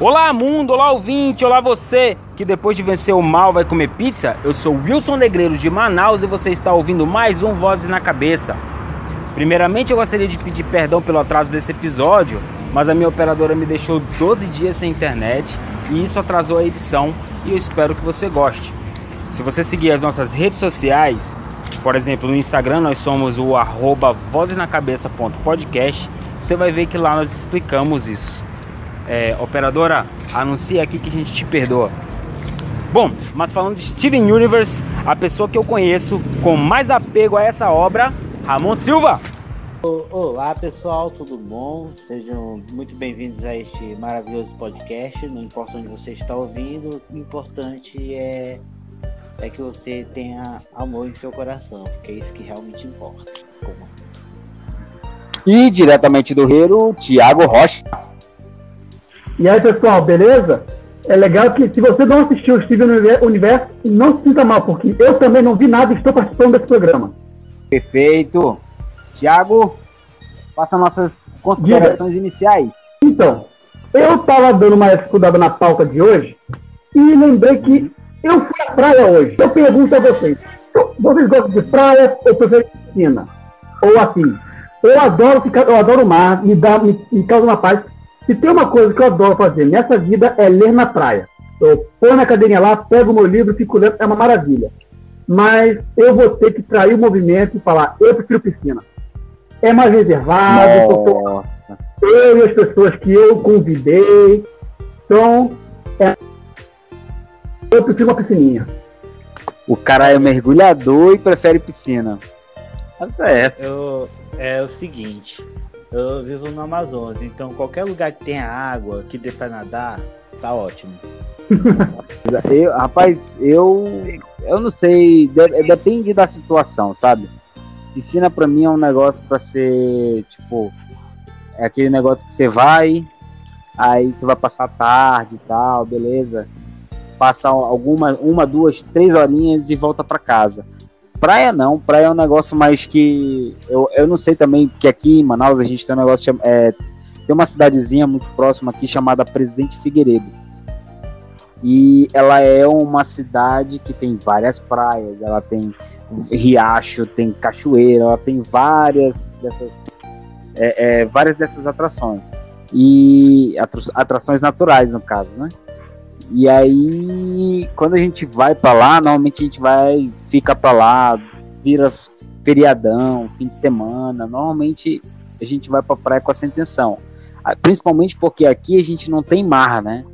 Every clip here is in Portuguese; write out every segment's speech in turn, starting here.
Olá mundo, olá ouvinte, olá você que depois de vencer o mal vai comer pizza. Eu sou Wilson Negreiros de Manaus e você está ouvindo mais um Vozes na Cabeça. Primeiramente eu gostaria de pedir perdão pelo atraso desse episódio, mas a minha operadora me deixou 12 dias sem internet e isso atrasou a edição e eu espero que você goste. Se você seguir as nossas redes sociais, por exemplo, no Instagram nós somos o arroba vozesnacabeça.podcast, você vai ver que lá nós explicamos isso. É, operadora, anuncia aqui que a gente te perdoa. Bom, mas falando de Steven Universe, a pessoa que eu conheço com mais apego a essa obra, Ramon Silva. Olá pessoal, tudo bom? Sejam muito bem-vindos a este maravilhoso podcast. Não importa onde você está ouvindo, o importante é, é que você tenha amor em seu coração, porque é isso que realmente importa. E diretamente do Rio, Tiago Rocha. E aí, pessoal, beleza? É legal que se você não assistiu o Steven Universo, não se sinta mal, porque eu também não vi nada e estou participando desse programa. Perfeito. Tiago, faça nossas considerações Diga. iniciais. Então, eu estava dando uma estudada na pauta de hoje e lembrei que eu fui à praia hoje. Eu pergunto a vocês, vocês gostam de praia ou preferem piscina? Ou assim, eu adoro ficar, eu adoro o mar, me, dá, me, me causa uma paz. Se tem uma coisa que eu adoro fazer nessa vida é ler na praia. Eu ponho na cadeirinha lá, pego o meu livro, fico lendo, é uma maravilha. Mas eu vou ter que trair o movimento e falar, eu prefiro piscina. É mais reservado, Nossa. eu e as pessoas que eu convidei. Então, é... eu prefiro uma piscininha. O cara é mergulhador e prefere piscina. Tá certo. Eu, é o seguinte, eu vivo no Amazonas, então qualquer lugar que tenha água, que dê pra nadar, tá ótimo. eu, rapaz, eu eu não sei, de, depende da situação, sabe? Piscina pra mim é um negócio pra ser, tipo, é aquele negócio que você vai, aí você vai passar tarde e tal, beleza? Passar alguma, uma, duas, três horinhas e volta pra casa. Praia não, praia é um negócio mais que. Eu, eu não sei também, que aqui em Manaus a gente tem um negócio. É, tem uma cidadezinha muito próxima aqui chamada Presidente Figueiredo. E ela é uma cidade que tem várias praias, ela tem riacho, tem cachoeira, ela tem várias dessas, é, é, várias dessas atrações. E atrações naturais, no caso, né? E aí, quando a gente vai para lá, normalmente a gente vai, fica para lá, vira feriadão, fim de semana. Normalmente a gente vai para praia com essa intenção. Ah, principalmente porque aqui a gente não tem mar, né?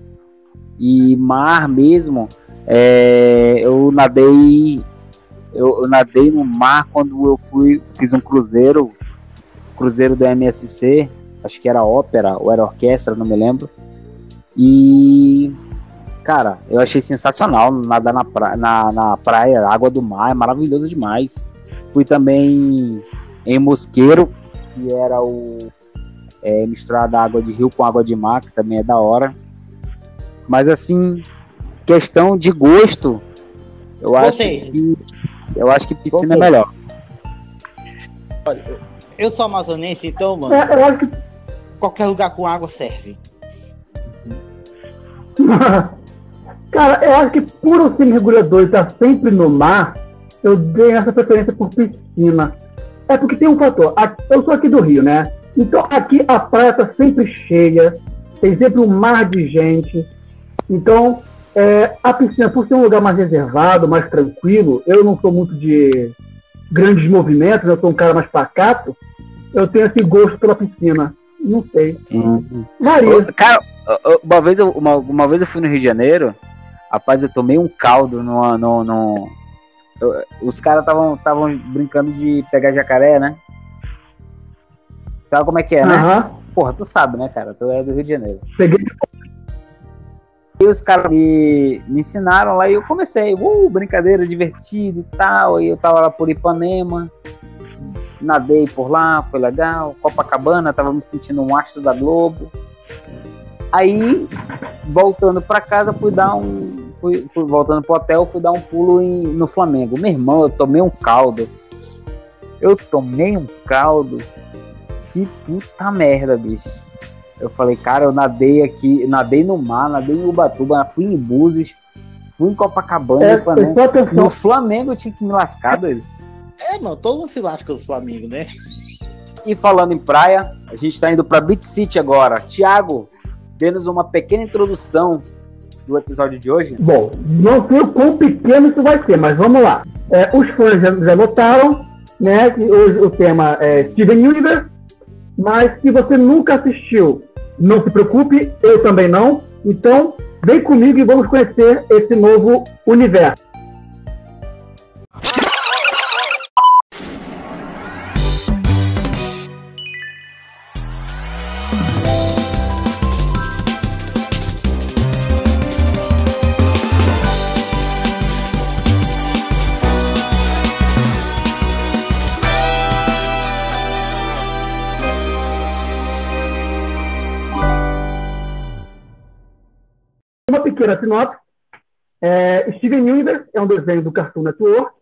E mar mesmo, é, eu nadei eu, eu, nadei no mar quando eu fui fiz um cruzeiro cruzeiro do MSC acho que era ópera ou era orquestra não me lembro e Cara, eu achei sensacional nadar na, pra, na, na praia, água do mar, é maravilhoso demais. Fui também em Mosqueiro, que era o é, misturar da água de rio com água de mar, que também é da hora. Mas assim, questão de gosto, eu acho que eu acho que piscina é melhor. Olha, eu sou amazonense, então, mano, é, eu acho que qualquer lugar com água serve. Cara, eu acho que por o ser mergulhador estar sempre no mar, eu dei essa preferência por piscina. É porque tem um fator. Eu sou aqui do Rio, né? Então aqui a praia está sempre cheia, tem sempre um mar de gente. Então é, a piscina, por ser um lugar mais reservado, mais tranquilo, eu não sou muito de grandes movimentos, eu sou um cara mais pacato, eu tenho esse gosto pela piscina. Não sei. Uhum. Varia. Cara, uma vez, eu, uma, uma vez eu fui no Rio de Janeiro Rapaz, eu tomei um caldo no. no, no... Os caras estavam brincando de pegar jacaré, né? Sabe como é que é, né? Uhum. Porra, tu sabe, né, cara? Tu é do Rio de Janeiro. Peguei. E os caras me, me ensinaram lá e eu comecei. Uh, brincadeira divertida e tal. E eu tava lá por Ipanema. Nadei por lá, foi legal. Copacabana, tava me sentindo um astro da Globo. Aí, voltando para casa, fui dar um. Fui, fui, voltando pro hotel, fui dar um pulo em, no Flamengo. Meu irmão, eu tomei um caldo. Eu tomei um caldo. Que puta merda, bicho. Eu falei, cara, eu nadei aqui, nadei no mar, nadei em Ubatuba, fui em Búzios, fui em Copacabana, É, Flamengo. No Flamengo eu tinha que me lascar, doido. É, mano, todo mundo se lasca do Flamengo, né? E falando em praia, a gente tá indo pra Beach City agora. Tiago, dê-nos uma pequena introdução do episódio de hoje. Bom, não sei o quão pequeno isso vai ser, mas vamos lá. É, os fãs já, já notaram, né, que hoje o tema é Steven Universe, mas se você nunca assistiu, não se preocupe, eu também não. Então, vem comigo e vamos conhecer esse novo universo. Uma pequena sinopse. É, Steven Universe é um desenho do Cartoon Network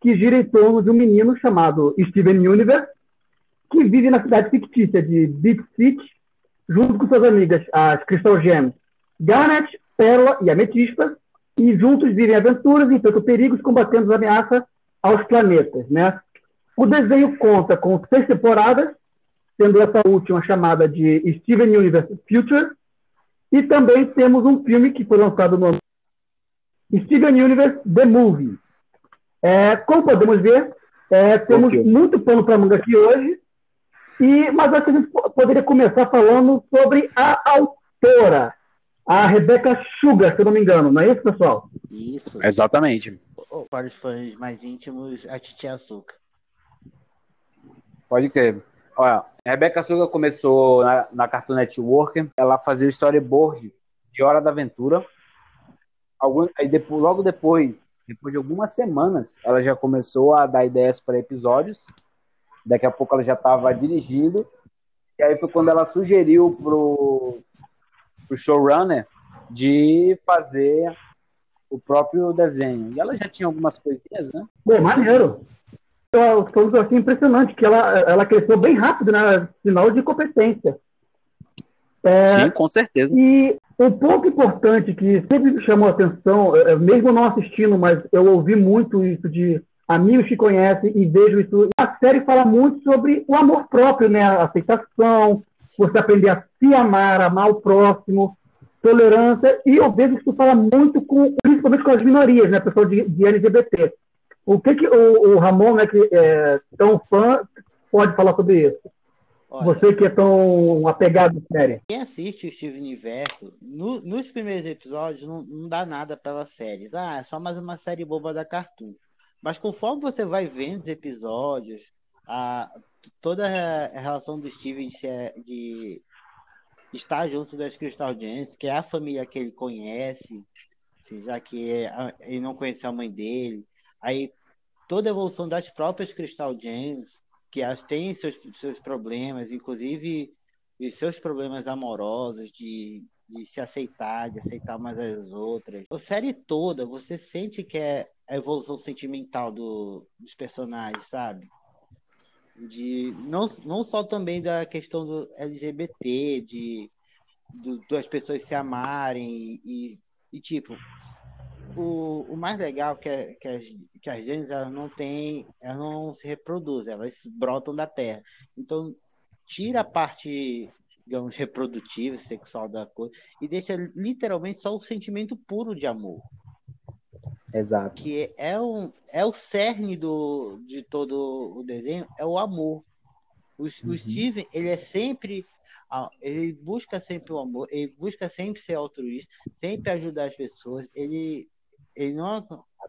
que gira em torno de um menino chamado Steven Universe que vive na cidade fictícia de Beach City junto com suas amigas, as Crystal Gems, Garnet, Pérola e Ametista, e juntos vivem aventuras, enfrentam perigos, combatendo as ameaças aos planetas, né? O desenho conta com seis temporadas, sendo essa última chamada de Steven Universe Future, e também temos um filme que foi lançado no Steven Universe The Movie. É, como podemos ver, é, temos filme. muito pano para manga aqui hoje, e, mas acho que a gente po- poderia começar falando sobre a autora, a Rebecca Sugar, se eu não me engano, não é isso, pessoal? Isso. Exatamente. Para os fãs mais íntimos, a Titi Açúcar. Pode crer. Olha, a Rebeca Suga começou na, na Cartoon Network, ela fazia o storyboard de Hora da Aventura. Algum, aí depois, logo depois, depois de algumas semanas, ela já começou a dar ideias para episódios. Daqui a pouco ela já estava dirigindo. E aí foi quando ela sugeriu pro, pro showrunner de fazer o próprio desenho. E ela já tinha algumas coisinhas, né? Pô, maneiro. Eu, foi um assim, impressionante, que ela, ela cresceu bem rápido, né? Sinal de competência. É, Sim, com certeza. E um ponto importante que sempre me chamou a atenção, eh, mesmo não assistindo, mas eu ouvi muito isso de amigos que conhecem e vejo isso. A série fala muito sobre o amor próprio, né? A aceitação, você aprender a se amar, amar o próximo, tolerância. E eu vejo que isso fala muito com, principalmente com as minorias, né? Pessoal de, de LGBT. O que, que o, o Ramon, né, que é tão fã, pode falar sobre isso? Olha, Você que é tão apegado à série. quem assiste o Steven Universo, no- nos primeiros episódios não, não dá nada pela série. Ah, é só mais uma série boba da Cartoon. Mas conforme você vai vendo os episódios, a, toda a relação do Steven de, de estar junto das Crystal Gems, que é a família que ele conhece, assim, já que é ele não conheceu a mãe dele. Aí toda a evolução das próprias Crystal Gems, que elas têm seus, seus problemas, inclusive e seus problemas amorosos, de, de se aceitar, de aceitar umas as outras. A série toda, você sente que é a evolução sentimental do, dos personagens, sabe? De, não, não só também da questão do LGBT, de do, das pessoas se amarem e, e, e, tipo, o, o mais legal é que, é- que as, que as gêmeas elas não têm, elas não se reproduzem, elas brotam da terra. Então, tira a parte, digamos, reprodutiva, sexual da coisa e deixa literalmente só o sentimento puro de amor, Exato. que é, um, é o cerne do, de todo o desenho, é o amor. O, o Steven, ele é sempre, ele busca sempre o amor, ele busca sempre ser altruísta, sempre ajudar as pessoas, ele, ele não,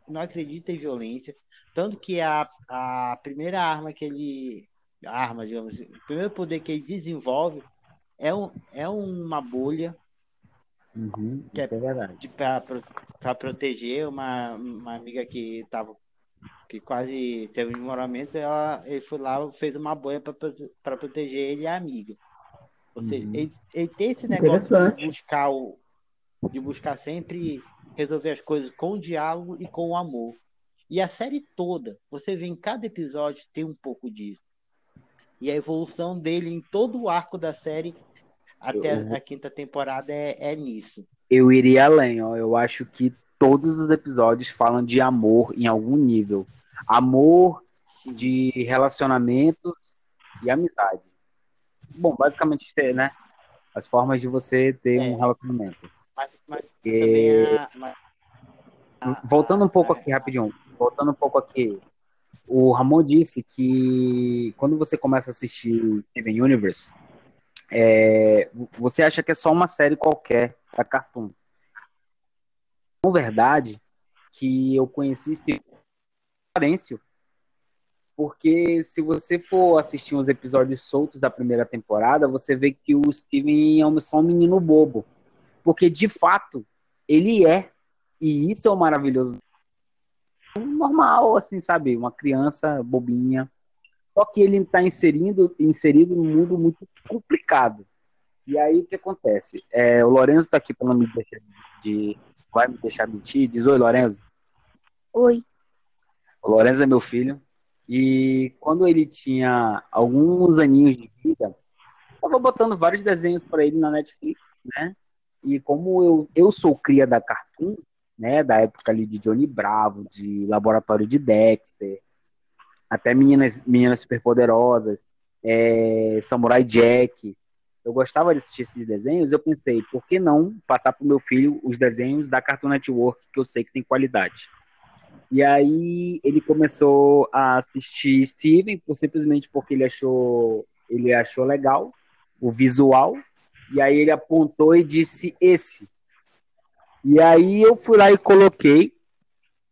não acredita em violência, tanto que a, a primeira arma que ele, arma, digamos, assim, o primeiro poder que ele desenvolve é, um, é uma bolha Uhum, Que é- isso é verdade. para proteger uma, uma amiga que tava que quase teve um desmoronamento, ela ele foi lá fez uma bolha para proteger ele e a amiga. Ou seja, Uhum. ele, ele tem esse negócio de buscar o de buscar sempre resolver as coisas com o diálogo e com o amor. E a série toda, você vê em cada episódio tem um pouco disso. E a evolução dele em todo o arco da série até eu, a quinta temporada é, é nisso. Eu iria além, ó. Eu acho que todos os episódios falam de amor em algum nível. Amor de relacionamentos e amizade. Bom, basicamente, né? As formas de você ter é. um relacionamento. Mas, e... a... Voltando um pouco aqui, rapidinho. Voltando um pouco aqui. O Ramon disse que quando você começa a assistir Steven Universe, é, você acha que é só uma série qualquer da Cartoon. Na verdade, que eu conheci Steven Florencio, porque se você for assistir uns episódios soltos da primeira temporada, você vê que o Steven é só um menino bobo. Porque, de fato, ele é. E isso é o maravilhoso. Normal, assim, sabe? Uma criança bobinha. Só que ele está inserindo, inserido num mundo muito complicado. E aí o que acontece? É, o Lorenzo está aqui para não me deixar de. Vai me deixar mentir. Diz oi, Lorenzo. Oi. O Lorenzo é meu filho. E quando ele tinha alguns aninhos de vida, eu tava botando vários desenhos para ele na Netflix, né? E como eu, eu sou cria da Cartoon, né, da época ali de Johnny Bravo, de Laboratório de Dexter, até Meninas, Meninas Superpoderosas, é, Samurai Jack. Eu gostava de assistir esses desenhos, eu pensei, por que não passar para o meu filho os desenhos da Cartoon Network, que eu sei que tem qualidade. E aí ele começou a assistir Steven, simplesmente porque ele achou, ele achou legal o visual, e aí ele apontou e disse esse. E aí eu fui lá e coloquei,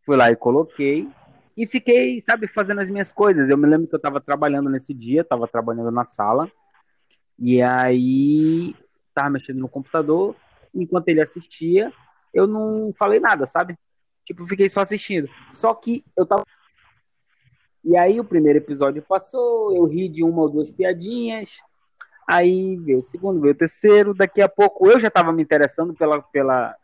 fui lá e coloquei, e fiquei, sabe, fazendo as minhas coisas. Eu me lembro que eu estava trabalhando nesse dia, estava trabalhando na sala, e aí estava mexendo no computador, enquanto ele assistia, eu não falei nada, sabe? Tipo, fiquei só assistindo. Só que eu tava. E aí o primeiro episódio passou, eu ri de uma ou duas piadinhas. Aí veio o segundo, veio o terceiro. Daqui a pouco eu já estava me interessando pela, pela,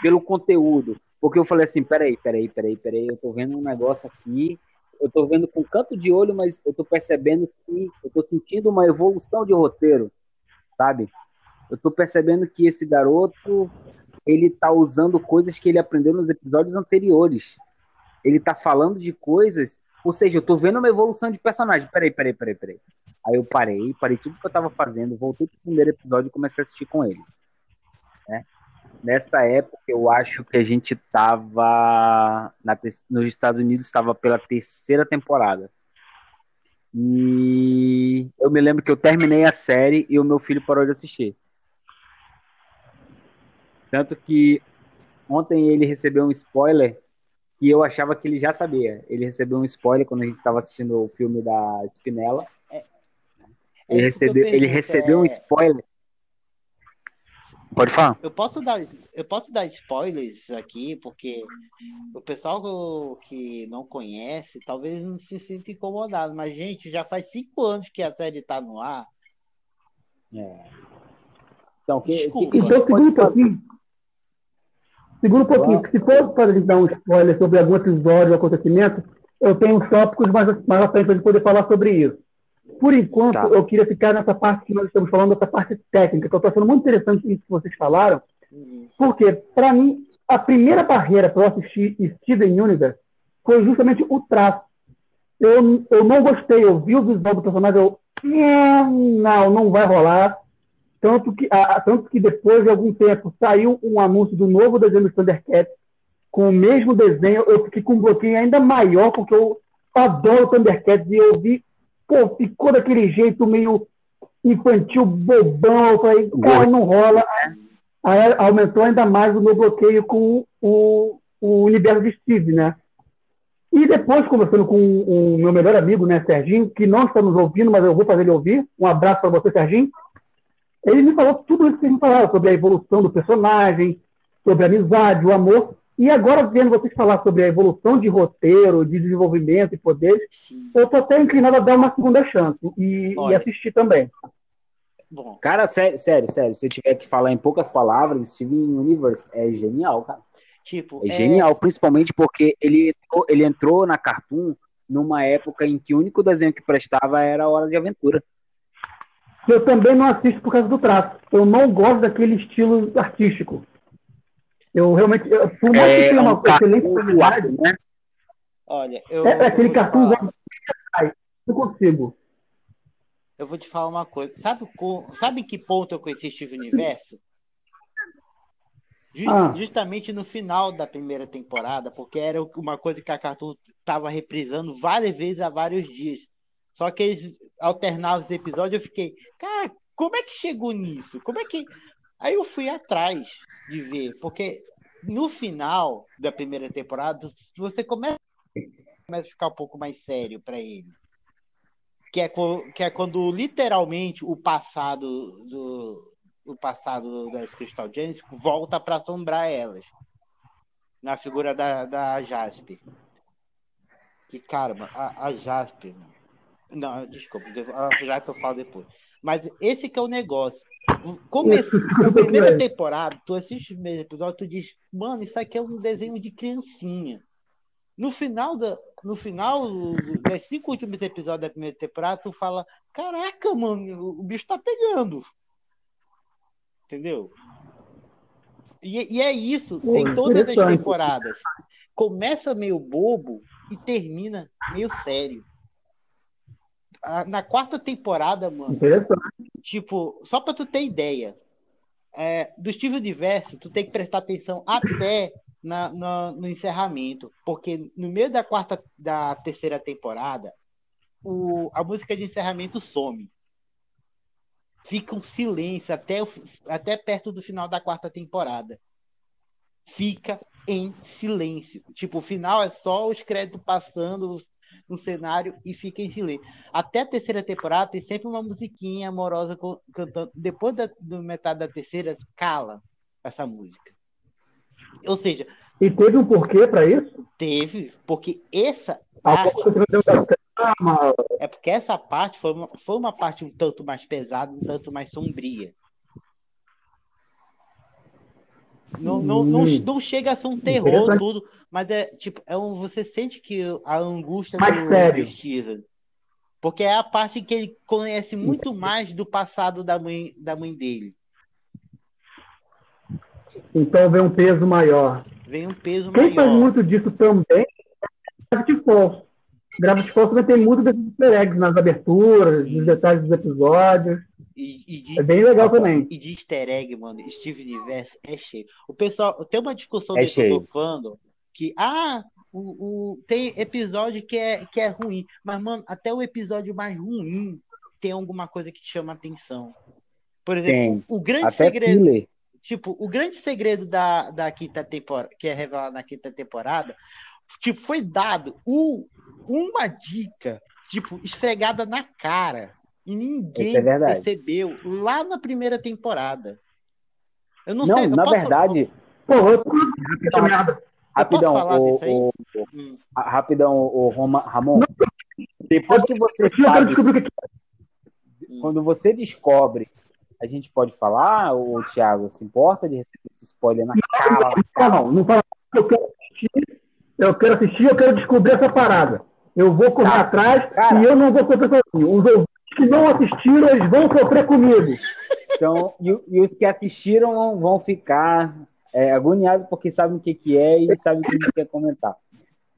pelo conteúdo. Porque eu falei assim, peraí, peraí, peraí, peraí, eu tô vendo um negócio aqui, eu tô vendo com canto de olho, mas eu tô percebendo que eu tô sentindo uma evolução de roteiro, sabe? Eu tô percebendo que esse garoto, ele tá usando coisas que ele aprendeu nos episódios anteriores. Ele tá falando de coisas, ou seja, eu tô vendo uma evolução de personagem. Peraí, peraí, peraí, peraí. Aí eu parei, parei tudo que eu tava fazendo, voltei pro primeiro episódio e comecei a assistir com ele. Né? nessa época eu acho que a gente estava nos Estados Unidos estava pela terceira temporada e eu me lembro que eu terminei a série e o meu filho parou de assistir tanto que ontem ele recebeu um spoiler que eu achava que ele já sabia ele recebeu um spoiler quando a gente estava assistindo o filme da Spinella é, é ele recebeu ele recebeu um é spoiler Pode falar. Eu posso dar, eu posso dar spoilers aqui, porque o pessoal que não conhece talvez não se sinta incomodado, mas, gente, já faz cinco anos que a série tá no ar. É. Então, que, Desculpa. Que, então, segura um pouquinho. Segura um pouquinho, se for para dar um spoiler sobre algum episódio ou acontecimento, eu tenho uns tópicos mais, mais à frente para poder falar sobre isso. Por enquanto, tá. eu queria ficar nessa parte que nós estamos falando, essa parte técnica, que eu estou achando muito interessante isso que vocês falaram, porque, para mim, a primeira barreira para eu assistir Steven Universe foi justamente o traço. Eu, eu não gostei, eu vi o visual do personagem, eu. Não, não vai rolar. Tanto que, a, tanto que depois de algum tempo saiu um anúncio do novo desenho do Thundercats com o mesmo desenho. Eu fiquei com um bloqueio ainda maior, porque eu adoro Thundercats e eu vi pô, ficou daquele jeito meio infantil, bobão. Eu falei, cara, não rola. Aí aumentou ainda mais o meu bloqueio com o, o universo de Steve, né? E depois, conversando com o meu melhor amigo, né, Serginho, que não está nos ouvindo, mas eu vou fazer ele ouvir. Um abraço para você, Serginho. Ele me falou tudo isso que a gente falava sobre a evolução do personagem, sobre a amizade, o amor. E agora, vendo vocês falar sobre a evolução de roteiro, de desenvolvimento e poderes, Sim. eu estou até inclinado a dar uma segunda chance e, e assistir também. Bom. Cara, sério, sério, sério. Se eu tiver que falar em poucas palavras, Steven Universe é genial, cara. Tipo, é, é... genial, principalmente porque ele entrou, ele entrou na Cartoon numa época em que o único desenho que prestava era a Hora de Aventura. eu também não assisto por causa do traço. Eu não gosto daquele estilo artístico. Eu realmente, eu, por mais É, que tenha um uma excelente qualidade, né? Olha, eu. é, é aquele cartoon falar. não consigo. Eu vou te falar uma coisa. Sabe, sabe em que ponto eu conheci Steve Universo? Ju- Ah. Justamente no final da primeira temporada, porque era uma coisa que a Cartoon estava reprisando várias vezes há vários dias. Só que eles alternavam os episódios, eu fiquei, cara, como é que chegou nisso? Como é que. Aí eu fui atrás de ver, porque no final da primeira temporada, você começa, começa a ficar um pouco mais sério para ele. Que é, que é quando literalmente o passado do o passado das Crystal Genesis volta para assombrar elas na figura da, da Jasper. Que cara a, a não desculpa a Jasper eu falo depois mas esse que é o negócio começou a primeira temporada tu assiste o primeiro episódio tu diz mano isso aqui é um desenho de criancinha no final da, no final do- dos cinco últimos episódios da primeira temporada, tu fala: Caraca, mano, o bicho tá pegando. Entendeu? E, e é isso Pô, em todas as temporadas. Começa meio bobo e termina meio sério. Na quarta temporada, mano, tipo, só pra tu ter ideia, é, do Steve Universo, tu tem que prestar atenção até na- na- no encerramento, porque no meio da quarta, da terceira temporada, o- a música de encerramento some. Fica um silêncio até, o até perto do final da quarta temporada. Fica em silêncio. Tipo, o final é só os créditos passando no cenário e fica em silêncio. Até a terceira temporada tem sempre uma musiquinha amorosa cantando. Depois da metade da terceira, cala essa música. Ou seja, E teve um porquê para isso? teve, porque essa parte, trama, é porque essa parte foi uma, foi uma parte um tanto mais pesada, um tanto mais sombria. Não, não, não, Hum. não chega a ser um terror tudo, mas é tipo, é um, você sente que a angústia Mais do, sério. Steven. Porque é a parte que ele conhece muito mais do passado da mãe, da mãe dele. então vem um peso maior. Vem um peso Quem faz maior. muito disso também é Gravity Falls. Gravity Falls também tem muito desses easter nas aberturas, nos detalhes dos episódios. E, e de, É bem legal Nossa, também. e de easter egg, mano, Steve Universe é cheio. O pessoal, tem uma discussão É dentro do fandom que, ah, o, o- tem episódio que é, que é ruim, mas, mano, até o episódio mais ruim tem alguma coisa que te chama atenção. Por exemplo, Tem. o grande Até segredo, tipo, o grande segredo da, da quinta temporada, que é revelado na quinta temporada, tipo, foi dado o, uma dica, tipo, esfregada na cara. E ninguém é percebeu lá na primeira temporada. Eu não, Não, sei, eu na posso- verdade, Pô, eu tô merda. rapidão, falar o, o- Hum, rapidão, o Roma, Ramon. Depois que você sabe, hum. quando você descobre, a gente pode falar, o Thiago, se importa de receber esse spoiler na cara? Não, não fala. Eu quero assistir, eu quero assistir, eu quero descobrir essa parada. Eu vou correr Tá. atrás Cara. e eu não vou sofrer sozinho. Os ouvintes que não assistiram, eles vão sofrer comigo. Então, e, e os que assistiram vão, ficar é, agoniados porque sabem o que, que é e sabem o que gente quer comentar.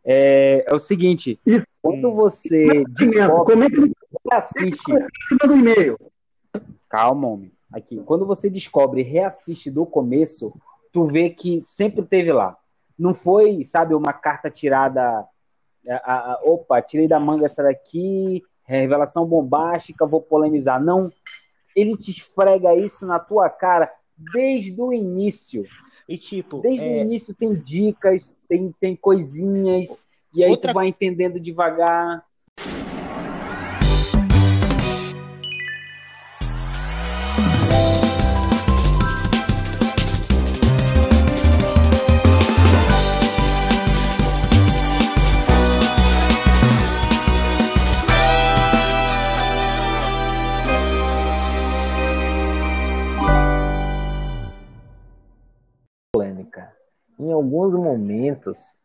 É, é o seguinte, Isso. quando você descobre, Comenta no assiste, e-mail. calma, homem, aqui, quando você descobre e reassiste do começo, tu vê que sempre teve lá. Não foi, sabe, uma carta tirada, a- a- a- opa, tirei da manga essa daqui, revelação bombástica, vou polemizar. Não, ele te esfrega isso na tua cara desde o início. E tipo, Desde o é, início tem dicas, tem, tem coisinhas, e aí Outra- tu vai entendendo devagar. Em alguns momentos,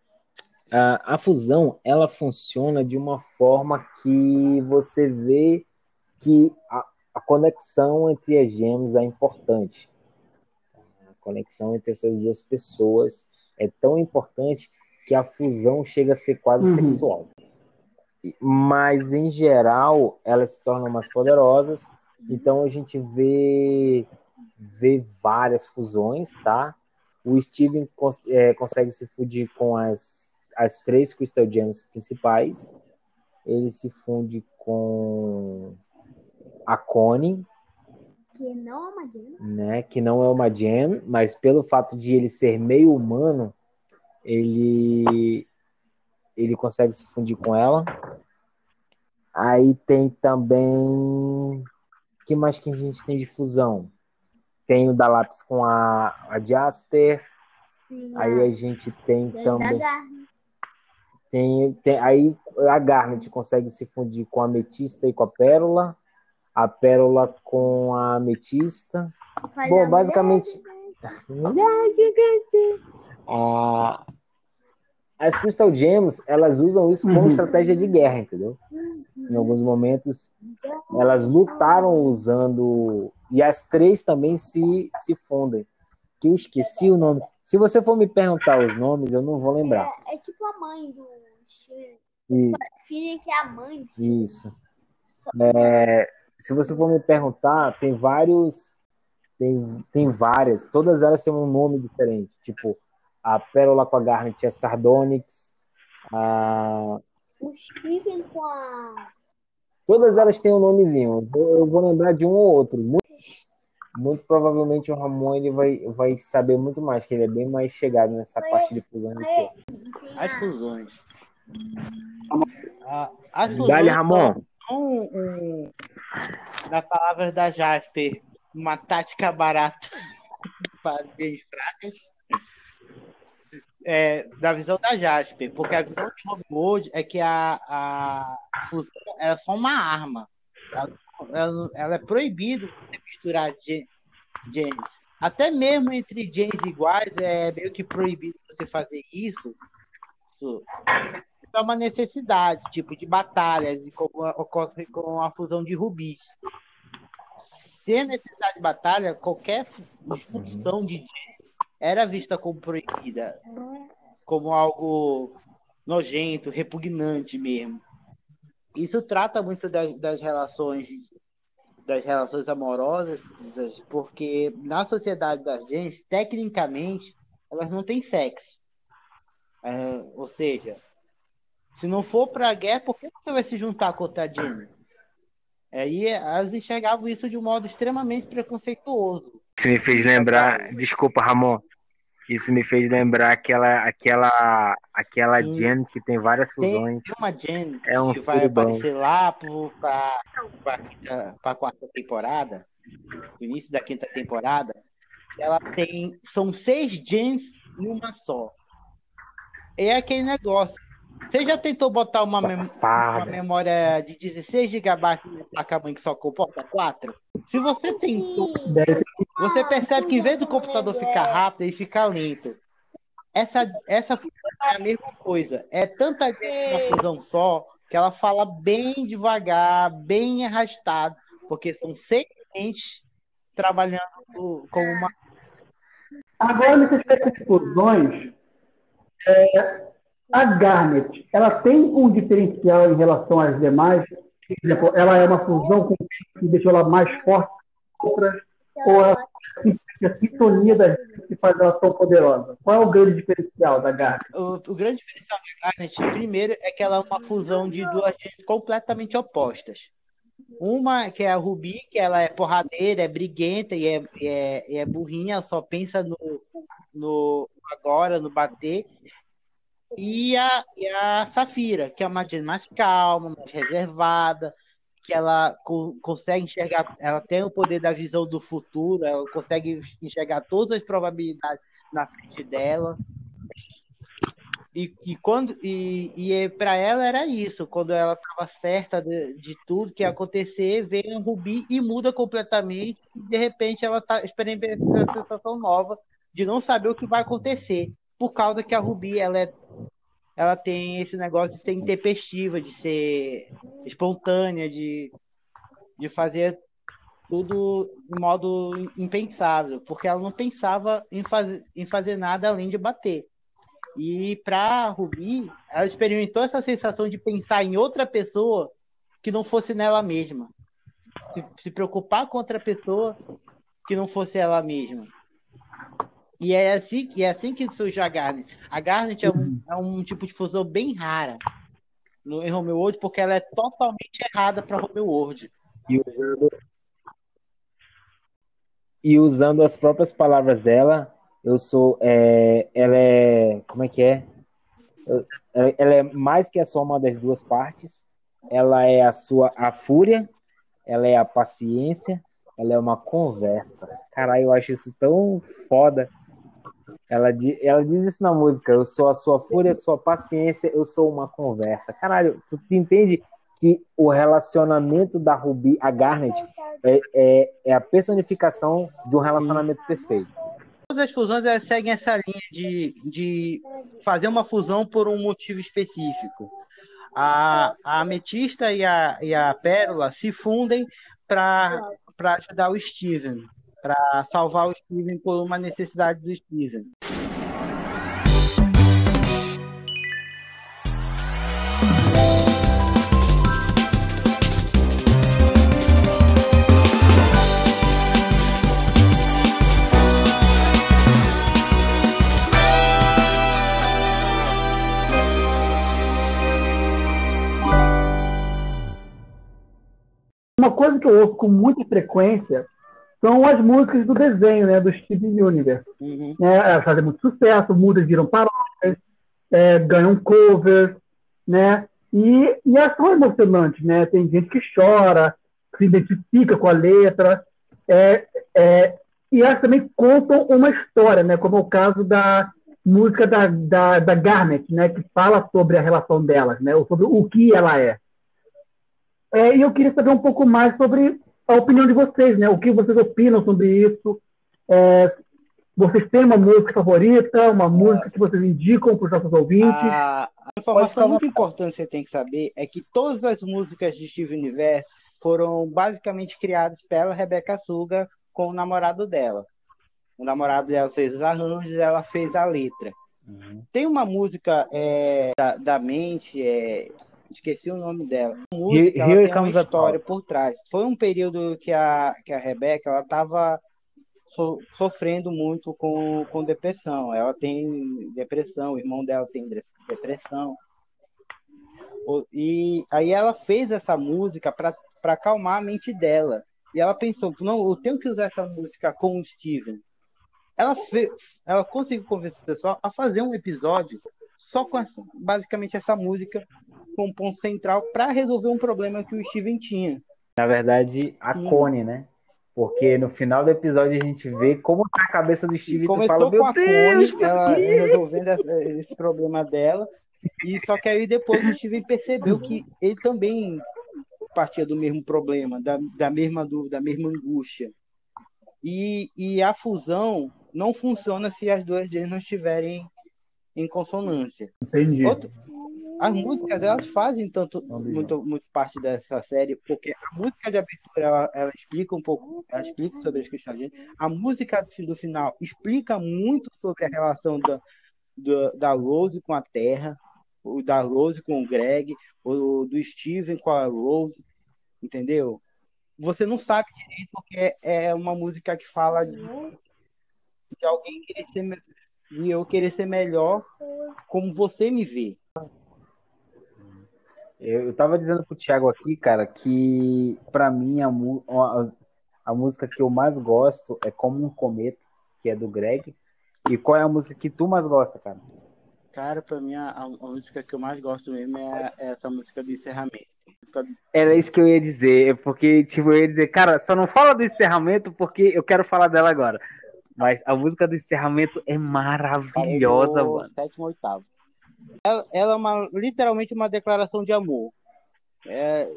a, a fusão ela funciona de uma forma que você vê que a- a conexão entre as gems é importante. A conexão entre essas duas pessoas é tão importante que a fusão chega a ser quase uhum. sexual. Mas, em geral, elas se tornam mais poderosas. Então, a gente vê, vê várias fusões, tá? O Steven cons é, consegue se fundir com as, as três Crystal Gems principais. Ele se funde com a Connie. Que não é uma gem. Né? Que não é uma gem, mas pelo fato de ele ser meio humano, ele ele consegue se fundir com ela. Aí tem também que mais que a gente tem de fusão? Tem o da lápis com a, a Jasper. Sim, aí a gente tem, tem também tem, tem aí a Garnet consegue se fundir com a ametista e com a pérola. A pérola com a ametista. Bom, basicamente. as Crystal Gems, elas usam isso como uhum. estratégia de guerra, entendeu? Em alguns momentos, elas lutaram usando. E as três também se, se fundem. Que eu esqueci o nome. Se você for me perguntar os nomes, eu não vou lembrar. É, é tipo a mãe do. Filha que é a mãe. Isso. É, se você for me perguntar, tem vários. Tem, tem várias. Todas elas têm um nome diferente. Tipo, a Pérola com a Garnet é Sardonyx. A... O Steven com a. Todas elas têm um nomezinho. Eu vou lembrar de um ou outro. Muito, provavelmente o Ramon ele vai, vai saber muito mais, que ele é bem mais chegado nessa parte de fusão do que As fusões. Ah, as fusões Dale, Ramon. São, um, na palavra da Jasper, uma tática barata para bem fracas é, da visão da Jasper, porque a visão de Rogue é que a, a fusão é só uma arma. Ela, ela, ela é proibido misturar genes. Até mesmo entre genes iguais é meio que proibido você fazer isso. Isso é uma necessidade, tipo de batalha, de como ocorre com a fusão de rubis. Se é necessidade de batalha, qualquer função de genes era vista como proibida, como algo nojento, repugnante mesmo. Isso trata muito das, das relações das relações amorosas, porque na sociedade das gente, tecnicamente, elas não têm sexo. É, ou seja, se não for para a guerra, por que você vai se juntar com outra gente? Aí elas enxergavam isso de um modo extremamente preconceituoso. Isso me fez lembrar, desculpa, Ramon, isso me fez lembrar aquela aquela aquela Sim. gen que tem várias fusões. Tem uma gen é um que vai aparecer lá para a quarta temporada, no início da quinta temporada. Ela tem são seis gens em uma só. É aquele negócio. Você já tentou botar uma, mem uma memória de 16 GB na placa-mãe que só comporta 4? Se você tentou, você percebe que em vez do computador ficar rápido, ele fica lento. Essa, essa é a mesma coisa. É tanta fusão só que ela fala bem devagar, bem arrastado, porque são seis mentes trabalhando como uma. Agora, nessas fusões, é, a Garnet, ela tem um diferencial em relação às demais? Por exemplo, ela é uma fusão com que deixou ela mais forte que outras? Ou ela é a sintonia das que faz ela tão poderosa? Qual é o grande diferencial da Garnet? O, o grande diferencial da Garnet, primeiro, é que ela é uma fusão de duas gentes completamente opostas. Uma que é a Ruby, que ela é porradeira, é briguenta e é, e é, e é burrinha, só pensa no, no agora, no bater e a, e a Safira, que é uma Jane mais calma, mais reservada, que ela co consegue enxergar, ela tem o poder da visão do futuro, ela consegue enxergar todas as probabilidades na frente dela. E, e quando e, e para ela era isso, quando ela estava certa de, de, tudo que ia acontecer, vem um Rubi e muda completamente, e de repente ela está experimentando uma sensação nova de não saber o que vai acontecer por causa que a Ruby ela, é, ela tem esse negócio de ser intempestiva, de ser espontânea, de, de fazer tudo de modo impensável, porque ela não pensava em, faz, em fazer nada além de bater. E para Rubi, ela experimentou essa sensação de pensar em outra pessoa que não fosse nela mesma. Se, se preocupar com outra pessoa que não fosse ela mesma. E é assim, é assim que surge a Garnet. A Garnet é um, é um tipo de fusão bem rara no, em Homeworld, porque ela é totalmente errada para Homeworld. E usando, e usando as próprias palavras dela, eu sou. É, ela é. Como é que é? Eu- Ela é mais que a soma das duas partes. Ela é a sua a fúria, ela é a paciência, ela é uma conversa. Caralho, eu acho isso tão foda. Ela, ela diz isso na música: eu sou a sua fúria, a sua paciência, eu sou uma conversa. Caralho, tu entende que o relacionamento da Ruby a Garnet é, é, é a personificação de um relacionamento perfeito. Todas as fusões elas seguem essa linha de, de fazer uma fusão por um motivo específico. A, a ametista e a, e a pérola se fundem para ajudar o Steven, para salvar o Steven por uma necessidade do Steven. Uma coisa que eu ouço com muita frequência são as músicas do desenho, né, do Steven Universe. Uhum. né, elas fazem muito sucesso, mudas viram paródias, é, ganham covers, né? E, e elas são emocionantes, né? Tem gente que chora, se identifica com a letra, é, é, e elas também contam uma história, né? Como é o caso da música da, da, da Garnet, né? Que fala sobre a relação delas, né? Ou sobre o que ela é. É, e eu queria saber um pouco mais sobre a opinião de vocês, né? O que vocês opinam sobre isso? É, vocês têm uma música favorita, uma música que vocês indicam para os nossos ouvintes? A, a informação muito importante que você tem que saber é que todas as músicas de Steve Universe foram basicamente criadas pela Rebecca Suga com o namorado dela. O namorado dela fez os arranjos, ela fez a letra. Tem uma música é, da, da mente, é, esqueci o nome dela. A música ela Here tem uma Comes a história por trás. Foi um período que a, que a Rebeca ela estava so, sofrendo muito com, com depressão. Ela tem depressão, o irmão dela tem de- depressão. E aí ela fez essa música para acalmar a mente dela. E ela pensou, não, eu tenho que usar essa música com o Steven. Ela, fe, ela conseguiu convencer o pessoal a fazer um episódio só com essa- basicamente essa música como ponto central para resolver um problema que o Steven tinha. Na verdade, a Sim. Cone, né? Porque no final do episódio a gente vê como tá a cabeça do Steve e tu fala, com a Deus, Connie, ela resolvendo esse problema dela. E só que aí depois o Steven percebeu que ele também partia do mesmo problema, da, da mesma dúvida, da mesma angústia. E, e a fusão não funciona se as duas deles não estiverem em consonância. Entendi. Outro- as músicas elas fazem tanto muito, muito parte dessa série porque a música de abertura ela, ela explica um pouco ela explica sobre as questões de a música do, do final explica muito sobre a relação da, da, da Rose com a Terra o da Rose com o Greg o do Steven com a Rose entendeu você não sabe direito porque é é uma música que fala de, de alguém querer ser de eu querer ser melhor como você me vê Eu, eu tava dizendo pro Thiago aqui, cara, que pra mim a, a, a música que eu mais gosto é Como um Cometa, que é do Greg. E qual é a música que tu mais gosta, cara? Cara, pra mim, a, a música que eu mais gosto mesmo é, é essa música do encerramento. Era isso que eu ia dizer, porque, tipo, eu ia dizer, cara, só não fala do encerramento porque eu quero falar dela agora. Mas a música do encerramento é maravilhosa, vou mano. Sétimo, oitavo. Ela, ela é uma, literalmente uma declaração de amor. É,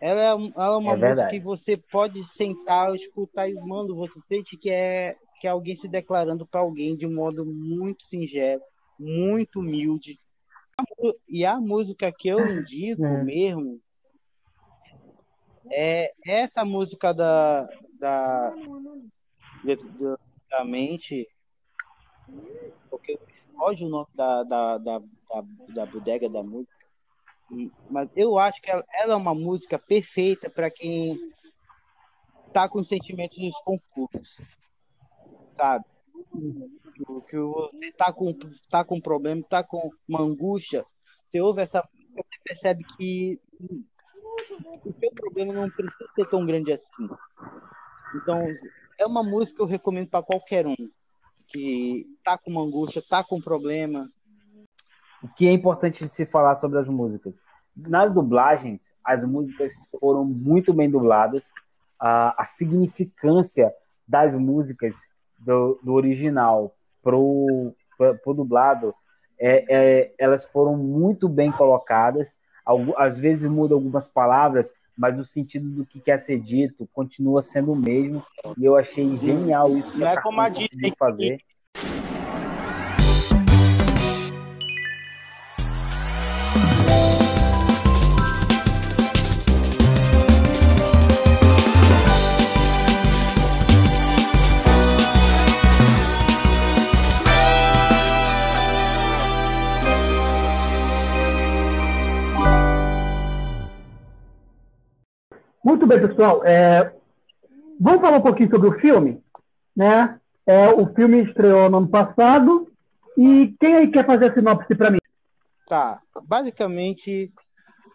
ela é, ela é uma É música que você pode sentar, escutar e, mano, você sente que é, que é alguém se declarando pra alguém de um modo muito singelo, muito humilde. E a música que eu indico É. mesmo é essa música da, da, de- da mente, porque foge o nome da, da, da, da, da bodega da música, mas eu acho que ela, ela é uma música perfeita para quem tá com sentimentos confusos, sabe? Que você tá com, tá com um problema, tá com uma angústia, você ouve essa música, você percebe que o seu problema não precisa ser tão grande assim. Então, é uma música que eu recomendo para qualquer um que tá com uma angústia, tá com um problema. O que é importante se falar sobre as músicas? Nas dublagens, as músicas foram muito bem dubladas. A, a significância das músicas do, do original pro, pro, pro dublado, é, é, elas foram muito bem colocadas. Algu- Às vezes muda algumas palavras, mas o sentido do que quer ser dito continua sendo o mesmo. E eu achei genial isso que Não a é como a Disney fazer. Muito bem, pessoal. É, vamos falar um pouquinho sobre o filme, né? É, o filme estreou no ano passado e quem aí quer fazer a sinopse para mim? Tá, basicamente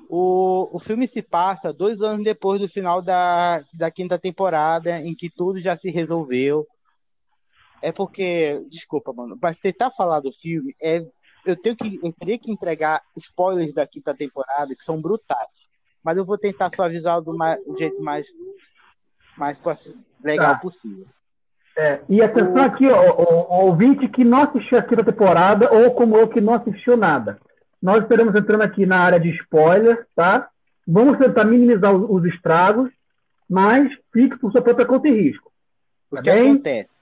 o, o filme se passa dois anos depois do final da, da quinta temporada, em que tudo já se resolveu. É porque, desculpa, mano, para tentar falar do filme, é, eu tenho que, eu teria que entregar spoilers da quinta temporada que são brutais. Mas eu vou tentar suavizar do, mais, do jeito mais, mais legal Tá. possível. É, e atenção aqui, ó, o, o ouvinte que não assistiu a quinta temporada ou como eu que não assistiu nada. Nós estaremos entrando aqui na área de spoilers, tá? Vamos tentar minimizar os, os estragos, mas fique por sua própria conta e risco. O Tá que bem? acontece?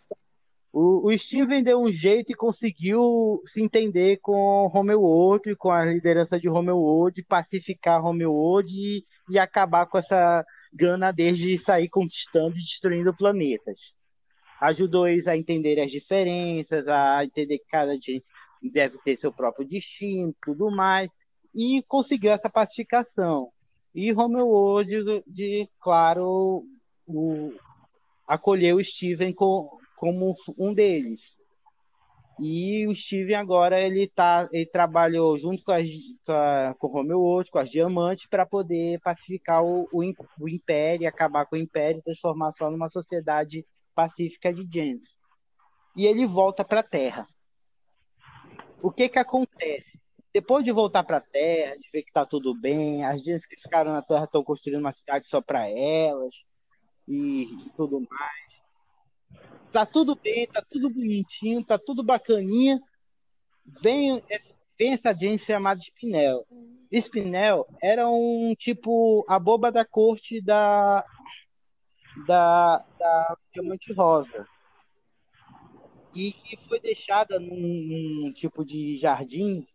O, o Steven deu um jeito e conseguiu se entender com Homeworld, com a liderança de Homeworld, pacificar Homeworld e, e acabar com essa gana desde sair conquistando e destruindo planetas. Ajudou eles a entender as diferenças, a entender que cada gente deve ter seu próprio destino, tudo mais, e conseguiu essa pacificação. E Homeworld, de, claro, o, acolheu Steven co- como um deles. E o Steven agora ele tá, ele trabalhou junto com, as, com, a, com o Homeworld, com as diamantes, para poder pacificar o, o, o Império, acabar com o Império e transformar só numa sociedade pacífica de Gems. E ele volta para a Terra. O que que acontece? Depois de voltar para a Terra, de ver que tá tudo bem, as Gems que ficaram na Terra estão construindo uma cidade só para elas e tudo mais. Tá tudo bem, tá tudo bonitinho, tá tudo bacaninha. Vem, vem essa gente chamada Spinel. Spinel era um tipo a boba da corte da da, da Diamante Rosa e que foi deixada num, num tipo de jardim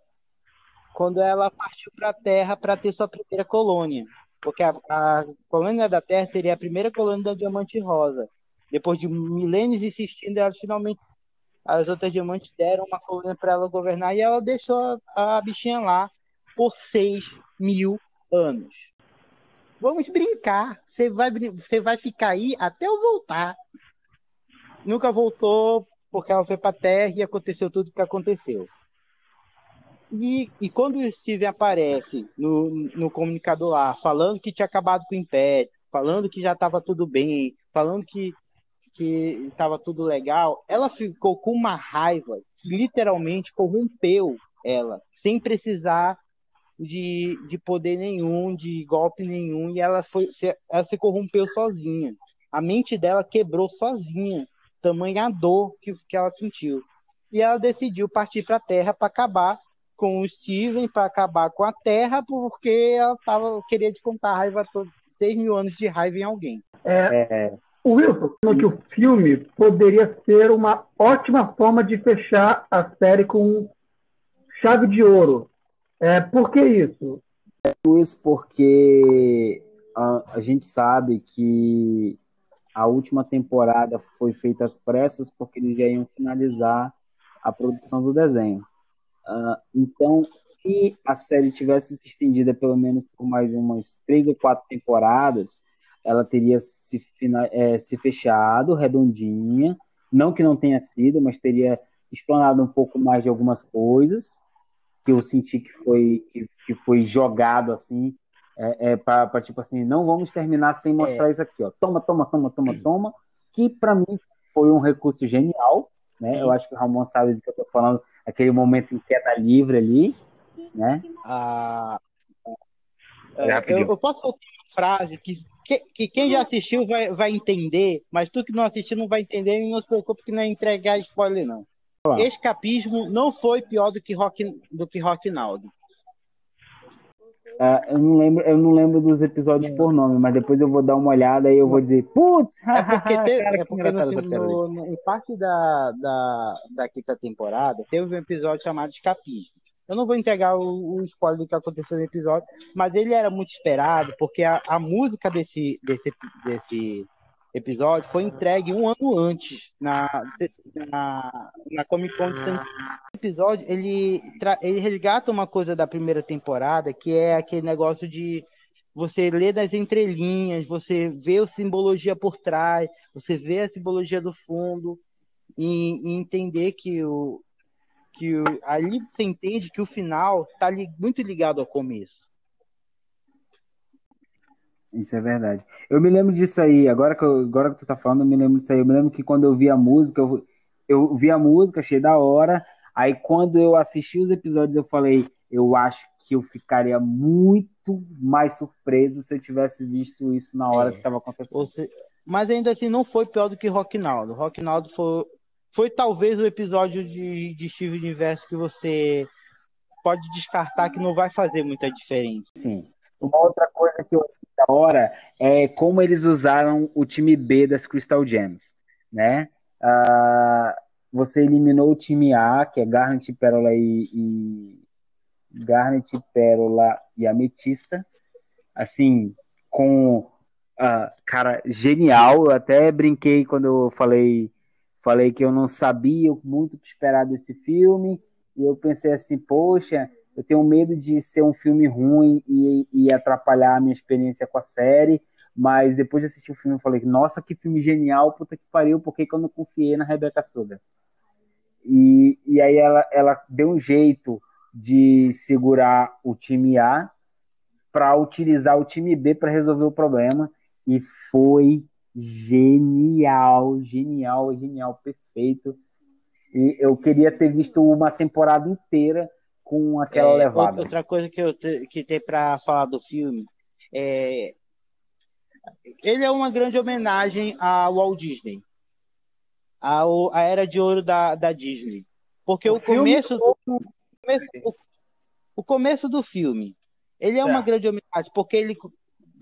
quando ela partiu para a Terra para ter sua primeira colônia, porque a, a colônia da Terra seria a primeira colônia da Diamante Rosa. Depois de milênios insistindo, elas finalmente as outras diamantes deram uma colônia para ela governar e ela deixou a, a bichinha lá por 6 mil anos. Vamos brincar. Você vai, você vai ficar aí até eu voltar. Nunca voltou porque ela foi para a Terra e aconteceu tudo o que aconteceu. E, e quando o Steven aparece no, no comunicador lá, falando que tinha acabado com o Império, falando que já estava tudo bem, falando que que estava tudo legal, ela ficou com uma raiva que literalmente corrompeu ela, sem precisar de, de poder nenhum, de golpe nenhum, e ela foi se- ela se corrompeu sozinha. A mente dela quebrou sozinha, tamanha dor que, que ela sentiu. E ela decidiu partir para a Terra para acabar com o Steven, para acabar com a Terra, porque ela tava, queria descontar a raiva toda, 6 mil anos de raiva em alguém. É, O Wilson falou que o filme poderia ser uma ótima forma de fechar a série com chave de ouro. É, por que isso? isso porque a, a gente sabe que a última temporada foi feita às pressas porque eles já iam finalizar a produção do desenho. Uh, então, se a série tivesse se estendida pelo menos por mais umas três ou quatro temporadas, ela teria se, é, se fechado redondinha. Não que não tenha sido, mas teria explanado um pouco mais de algumas coisas que eu senti que foi, que, que foi jogado assim é, é para tipo assim, não vamos terminar sem mostrar é. isso aqui, ó. Toma, toma, toma, toma, toma. Que para mim foi um recurso genial, né? Eu acho que o Ramon sabe do que eu tô falando, aquele momento em queda livre ali, né? Ah, é, eu, eu, posso soltar uma frase que, que, que, quem já assistiu vai, vai entender, mas tu que não assistiu não vai entender e não se preocupe que não é entregar spoiler, não. Escapismo não foi pior do que Rock, do que Rock Naldo. Uh, eu, não lembro, eu não lembro dos episódios por nome, mas depois eu vou dar uma olhada e eu vou dizer, putz! É porque, te, cara, é porque no, no, em parte da, da, da quinta temporada teve um episódio chamado Escapismo. Eu não vou entregar o, o, spoiler do que aconteceu no episódio, mas ele era muito esperado, porque a, a música desse, desse, desse episódio foi entregue um ano antes na, na, na Comic Con de San episódio ele, ele resgata uma coisa da primeira temporada, que é aquele negócio de você ler das entrelinhas, você vê a simbologia por trás, você vê a simbologia do fundo e, e entender que o que o, ali você entende que o final está li, muito ligado ao começo. Isso é verdade. Eu me lembro disso aí, agora que, eu, agora que tu tá falando, eu me lembro disso aí. Eu me lembro que quando eu vi a música, eu, eu vi a música, achei da hora. Aí quando eu assisti os episódios, eu falei, eu acho que eu ficaria muito mais surpreso se eu tivesse visto isso na hora é. que estava acontecendo. Mas ainda assim não foi pior do que Rocknaldo. Rocknaldo foi, foi talvez o episódio de, de Steve Universo que você pode descartar que não vai fazer muita diferença. Sim. Uma outra coisa que eu achei da hora é como eles usaram o time B das Crystal Gems, né? Uh, você eliminou o time A, que é Garnet, Pérola e, e Garnet, Pérola e Ametista, assim, com uh, cara genial. Eu até brinquei quando eu falei falei que eu não sabia muito o que esperar desse filme e eu pensei assim, poxa, eu tenho medo de ser um filme ruim e, e atrapalhar a minha experiência com a série, mas depois de assistir o filme eu falei, nossa, que filme genial, puta que pariu, por que, que eu não confiei na Rebecca Sugar? E, e aí ela, ela deu um jeito de segurar o time A para utilizar o time B para resolver o problema e foi genial, genial, genial, perfeito. E eu queria ter visto uma temporada inteira com aquela é, levada. Outra coisa que eu te, que tem para falar do filme é ele é uma grande homenagem ao Walt Disney, a, a era de ouro da, da Disney, porque o, o começo, do, começo o, o, começo do filme ele é, é, uma grande homenagem porque ele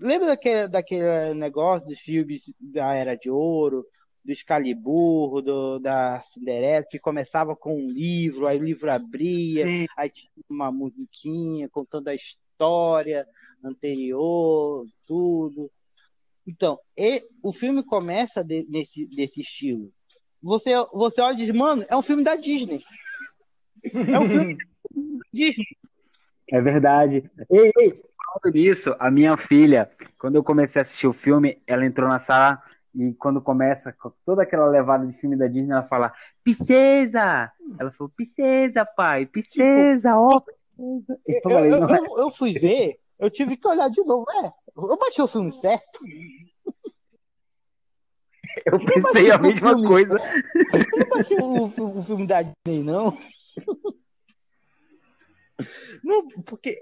lembra daquele, daquele negócio dos filmes da era de ouro do Excalibur, do, da Cinderela, que começava com um livro, aí o livro abria, Sim. aí tinha uma musiquinha contando a história anterior, tudo. Então, e, o filme começa de, nesse, desse estilo. Você, você olha e diz, mano, é um filme da Disney. É um filme da Disney. É verdade. Ei, ei, falando nisso, a minha filha, quando eu comecei a assistir o filme, ela entrou na sala e quando começa toda aquela levada de filme da Disney, ela fala, Princesa! Ela falou, Princesa, pai, Princesa, ó. Tipo, oh, eu, eu, eu, eu, fui ver, eu tive que olhar de novo. É, eu baixei o filme certo. Eu pensei a mesma filme, coisa. Eu não baixei o, o, filme da Disney, não. Não, porque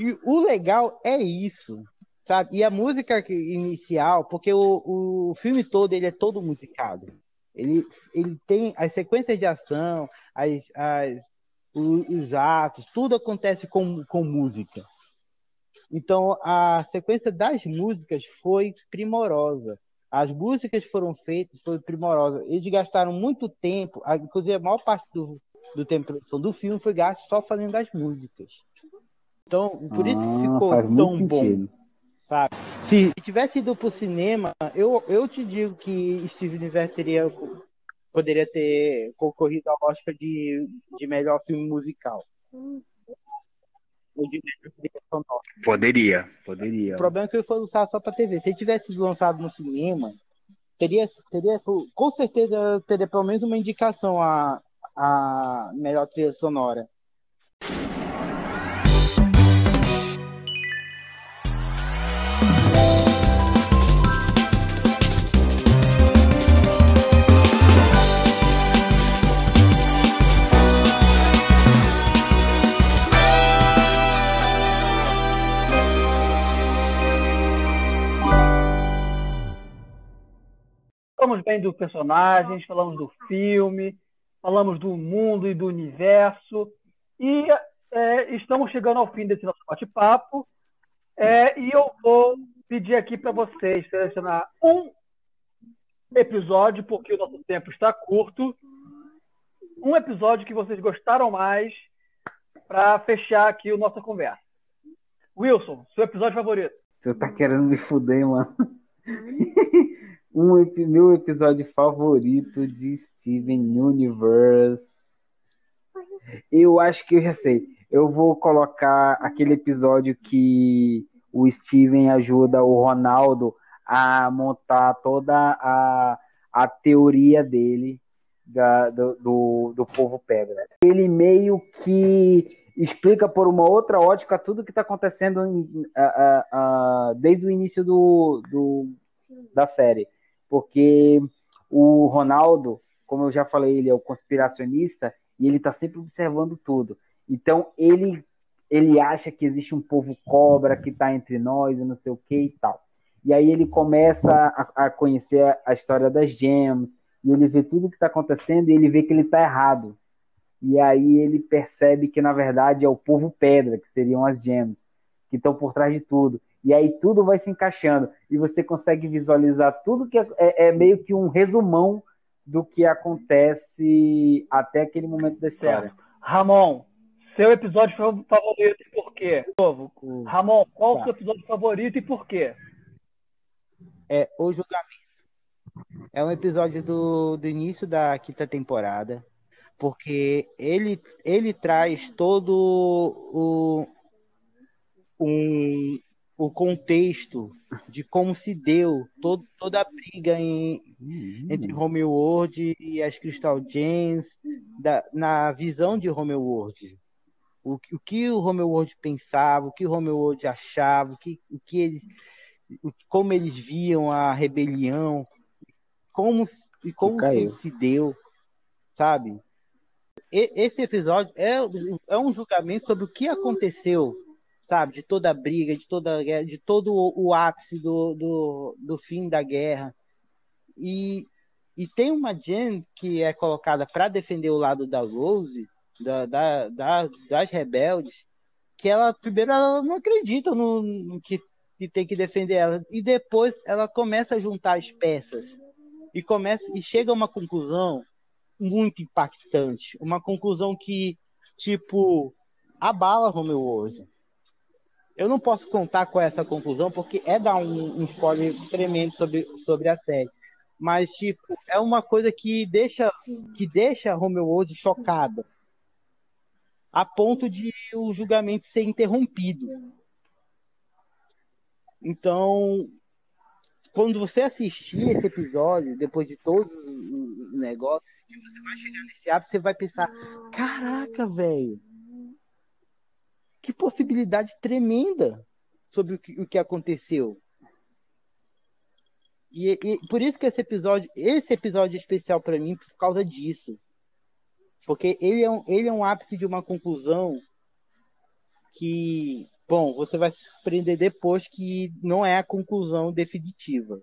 e o legal é isso sabe? E a música inicial, porque o, o filme todo ele é todo musicado. Ele, ele tem as sequências de ação, as, as, os, os atos, tudo acontece com, com música. Então a sequência das músicas foi primorosa. As músicas foram feitas, foi primorosa. Eles gastaram muito tempo, inclusive a maior parte do, do tempo do filme foi gasto só fazendo as músicas. Então, por isso que ah, ficou tão bom. Sentido sabe? Se tivesse ido pro cinema, eu, eu te digo que Steve Universe teria, poderia ter concorrido ao Oscar de, de melhor filme musical. Ou de melhor trilha sonora. Poderia, poderia. O problema é que ele foi lançado só pra TV. Se ele tivesse sido lançado no cinema, teria, teria com certeza teria pelo menos uma indicação a, a melhor trilha sonora. Falamos bem do personagem, falamos do filme, falamos do mundo e do universo. E é, estamos chegando ao fim desse nosso bate-papo. É, e eu vou pedir aqui para vocês selecionar um episódio, porque o nosso tempo está curto. Um episódio que vocês gostaram mais para fechar aqui a nossa conversa. Wilson, seu episódio favorito? Tu tá querendo me fuder, mano. um, meu episódio favorito de Steven Universe. Eu acho que eu já sei. Eu vou colocar aquele episódio que o Steven ajuda o Ronaldo a montar toda a, a teoria dele da- do, do, do povo pedra. Ele meio que explica por uma outra ótica tudo que está acontecendo em- a- a- desde o início do, do, da série. Porque o Ronaldo, como eu já falei, ele é o conspiracionista e ele está sempre observando tudo. Então ele ele acha que existe um povo cobra que está entre nós e não sei o que e tal. E aí ele começa a, a conhecer a, história das gems e ele vê tudo que está acontecendo e ele vê que ele está errado. E aí ele percebe que na verdade é o povo pedra, que seriam as gems, que estão por trás de tudo. E aí tudo vai se encaixando e você consegue visualizar tudo que é, é- é meio que um resumão do que acontece até aquele momento da história. Ramon, seu episódio fa- favorito e por quê? O- Ramon, qual o Tá. seu episódio favorito e por quê? é O Julgamento. É um episódio do, do início da quinta temporada, porque ele, ele traz todo o, um, o contexto de como se deu todo, toda a briga em, entre Homeworld e as Crystal Gems, da, na visão de Homeworld. O, que- o que o Homeworld pensava, o que o Homeworld achava, o que, o que eles, o- como eles viam a rebelião, como, e como se deu, sabe? E- esse episódio é, é um julgamento sobre o que aconteceu, sabe? De toda a briga, de toda guerra, de todo o, ápice do, do, do fim da guerra. E, e tem uma Jen que é colocada para defender o lado da Rose, da, da, da- das rebeldes, que ela, primeiro, ela não acredita no, no que, que tem que defender ela. E depois ela começa a juntar as peças. E, começa, e chega a uma conclusão muito impactante. Uma conclusão que, tipo, abala Homeworld. Eu não posso contar com essa conclusão, porque é dar um, um spoiler tremendo sobre, sobre a série. Mas, tipo, é uma coisa que deixa, que deixa Homeworld chocada. A ponto de o julgamento ser interrompido. Então, quando você assistir esse episódio, depois de todos os negócios, você vai chegar nesse ápice, você vai pensar: caraca, velho, que possibilidade tremenda sobre o que, o que aconteceu. E, e por isso que esse episódio, esse episódio é especial para mim, por causa disso. Porque ele é, um, ele é um ápice de uma conclusão que, bom, você vai se surpreender depois que não é a conclusão definitiva.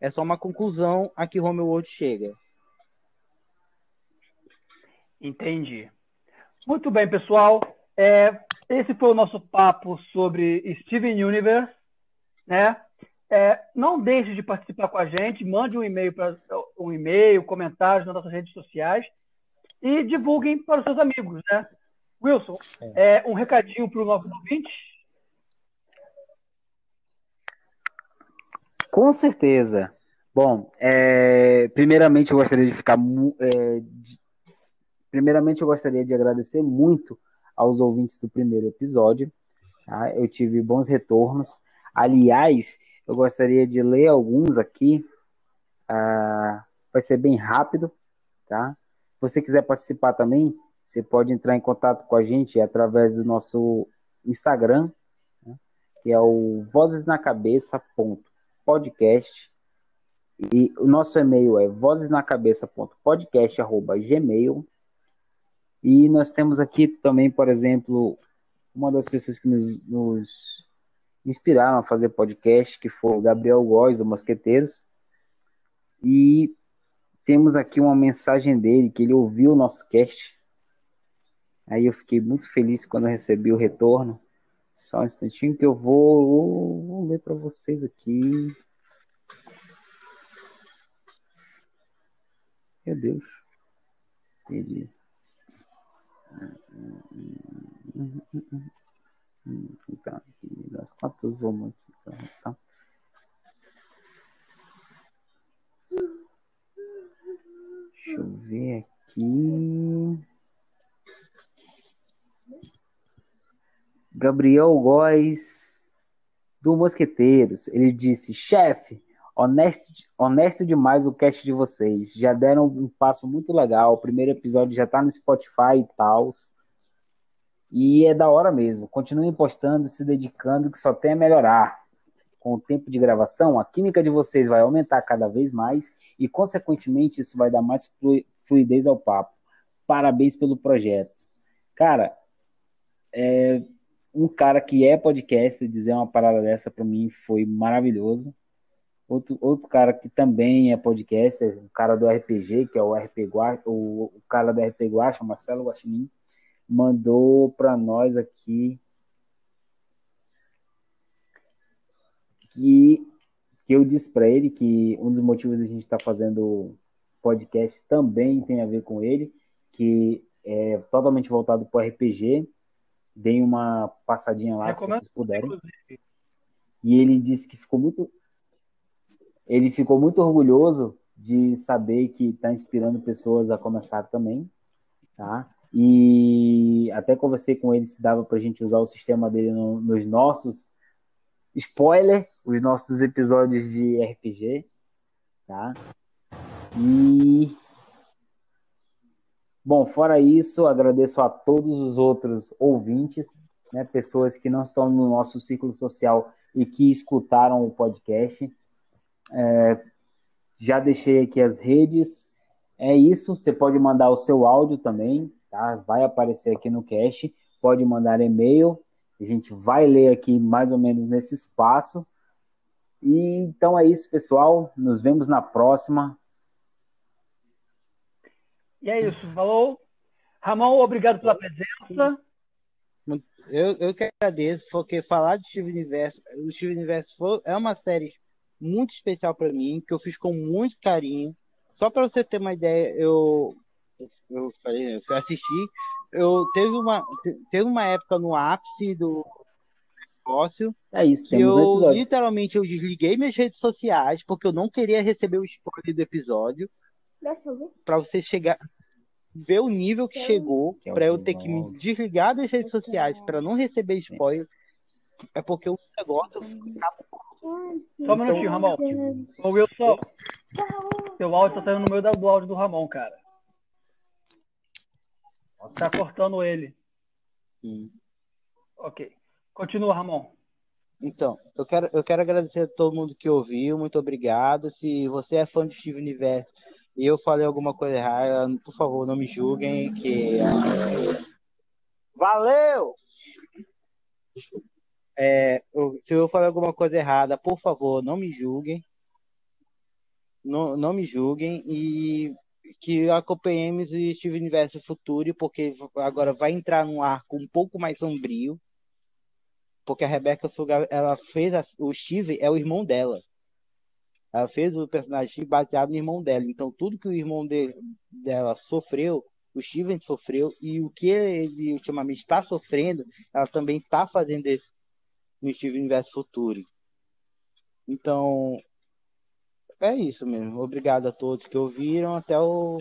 É só uma conclusão a que Homeworld chega. Entendi. Muito bem, pessoal. É, esse foi o nosso papo sobre Steven Universe, né? É, não deixe de participar com a gente, mande um e-mail para um e-mail, comentários nas nossas redes sociais e divulguem para os seus amigos, né? Wilson, é, um recadinho para os nossos ouvintes. Com certeza. Bom, é, primeiramente eu gostaria de ficar. é, de- primeiramente eu gostaria de agradecer muito aos ouvintes do primeiro episódio. tá? Eu tive bons retornos. Aliás, eu gostaria de ler alguns aqui. Ah, vai ser bem rápido, tá? Se você quiser participar também, você pode entrar em contato com a gente através do nosso Instagram, né? que é o Vozes na Cabeça podcast e o nosso e-mail é vozesnacabeça.podcast@gmail e nós temos aqui também, por exemplo, uma das pessoas que nos, nos inspiraram a fazer podcast, que foi o Gabriel Góes, do Mosqueteiros. E temos aqui uma mensagem dele, que ele ouviu o nosso cast. Aí eu fiquei muito feliz quando recebi o retorno. Só um instantinho que eu vou, vou ler para vocês aqui. Meu Deus. Tá, das quatro vamos aqui, tá? Deixa eu ver aqui. Gabriel Góes do Mosqueteiros. Ele disse: chefe, honesto, honesto demais o cast de vocês. Já deram um passo muito legal. O primeiro episódio já tá no Spotify e tal. E é da hora mesmo. Continuem postando, se dedicando, que só tem a melhorar. Com o tempo de gravação, a química de vocês vai aumentar cada vez mais e, consequentemente, isso vai dar mais flu- fluidez ao papo. Parabéns pelo projeto. Cara, é, um cara que é podcaster dizer uma parada dessa para mim foi maravilhoso. Outro, outro cara que também é podcaster, o cara do RPG, que é o RP Guacha, o, o cara do RP Guacha, Marcelo Guaxinim, mandou para nós aqui que, que eu disse para ele que um dos motivos de a gente estar tá fazendo podcast também tem a ver com ele, que é totalmente voltado para o RPG. Deem uma passadinha lá Recomendo, se vocês puderem. inclusive. E ele disse que ficou muito. Ele ficou muito orgulhoso de saber que está inspirando pessoas a começar também, tá? E até conversei com ele se dava para a gente usar o sistema dele no- nos nossos spoiler, os nossos episódios de RPG, tá? E bom, fora isso, agradeço a todos os outros ouvintes, né, pessoas que não estão no nosso círculo social e que escutaram o podcast. É, já deixei aqui as redes. É isso. Você pode mandar o seu áudio também, tá? Vai aparecer aqui no cast. Pode mandar e-mail. A gente vai ler aqui mais ou menos nesse espaço. E então é isso, pessoal. Nos vemos na próxima. E é isso, falou. Ramon, obrigado pela presença. Eu, eu que agradeço, porque falar de Steve Universo, o Steve Universo foi- é uma série muito especial para mim, que eu fiz com muito carinho. Só para você ter uma ideia, eu, eu falei, eu fui assistir, eu teve uma, te- teve uma época no ápice do negócio É isso, que temos um eu episódio. literalmente eu desliguei minhas redes sociais porque eu não queria receber o spoiler do episódio. Para você chegar ver o nível que é chegou é para eu ter que me desligar das redes é sociais para não receber spoiler é porque o negócio Só um minutinho, Ramon. Ô, Wilson, seu áudio tá saindo no meio da- do áudio do Ramon, cara. Tá cortando ele. Hum. Ok. Continua, Ramon. Então, eu quero, eu quero agradecer a todo mundo que ouviu, muito obrigado. Se você é fã de Steve Universo e eu falei alguma coisa errada, por favor, não me julguem, que valeu. É, se eu falei alguma coisa errada, por favor, não me julguem. Não, não me julguem e que acompanhemos o Steve Universo Futuro, porque agora vai entrar num arco um pouco mais sombrio porque a Rebecca Sugar, ela fez a- o Steve é o irmão dela. Ela fez o personagem baseado no irmão dela. Então tudo que o irmão de- dela sofreu, o Steven sofreu e o que ele ultimamente está sofrendo, ela também está fazendo esse no Steven vs Futuri. Então, é isso mesmo. Obrigado a todos que ouviram. Até o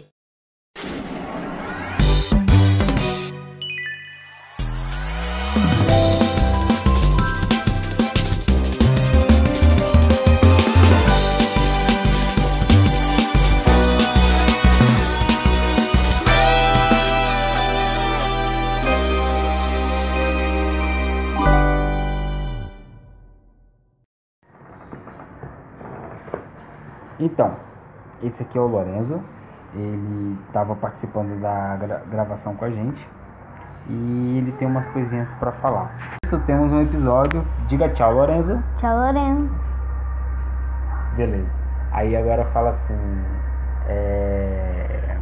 Então, esse aqui é o Lorenzo. Ele estava participando da gra gravação com a gente. E ele tem umas coisinhas para falar. Isso, temos um episódio. Diga tchau, Lorenzo. Tchau, Lorenzo. Beleza. Aí agora fala assim. É...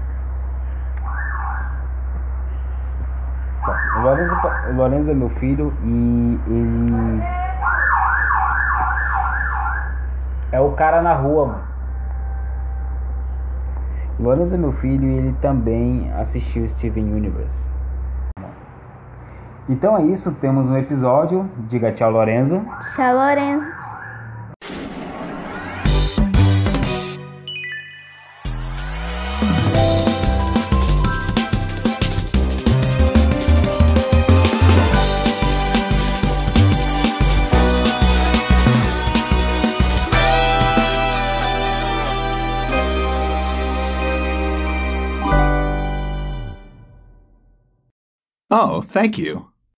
Bom, o, Lorenzo, o Lorenzo é meu filho e ele. É o cara na rua, mano. Lorenzo é meu filho e ele também assistiu Steven Universe. Então é isso, temos um episódio. Diga tchau, Lorenzo. Tchau, Lorenzo. Thank you.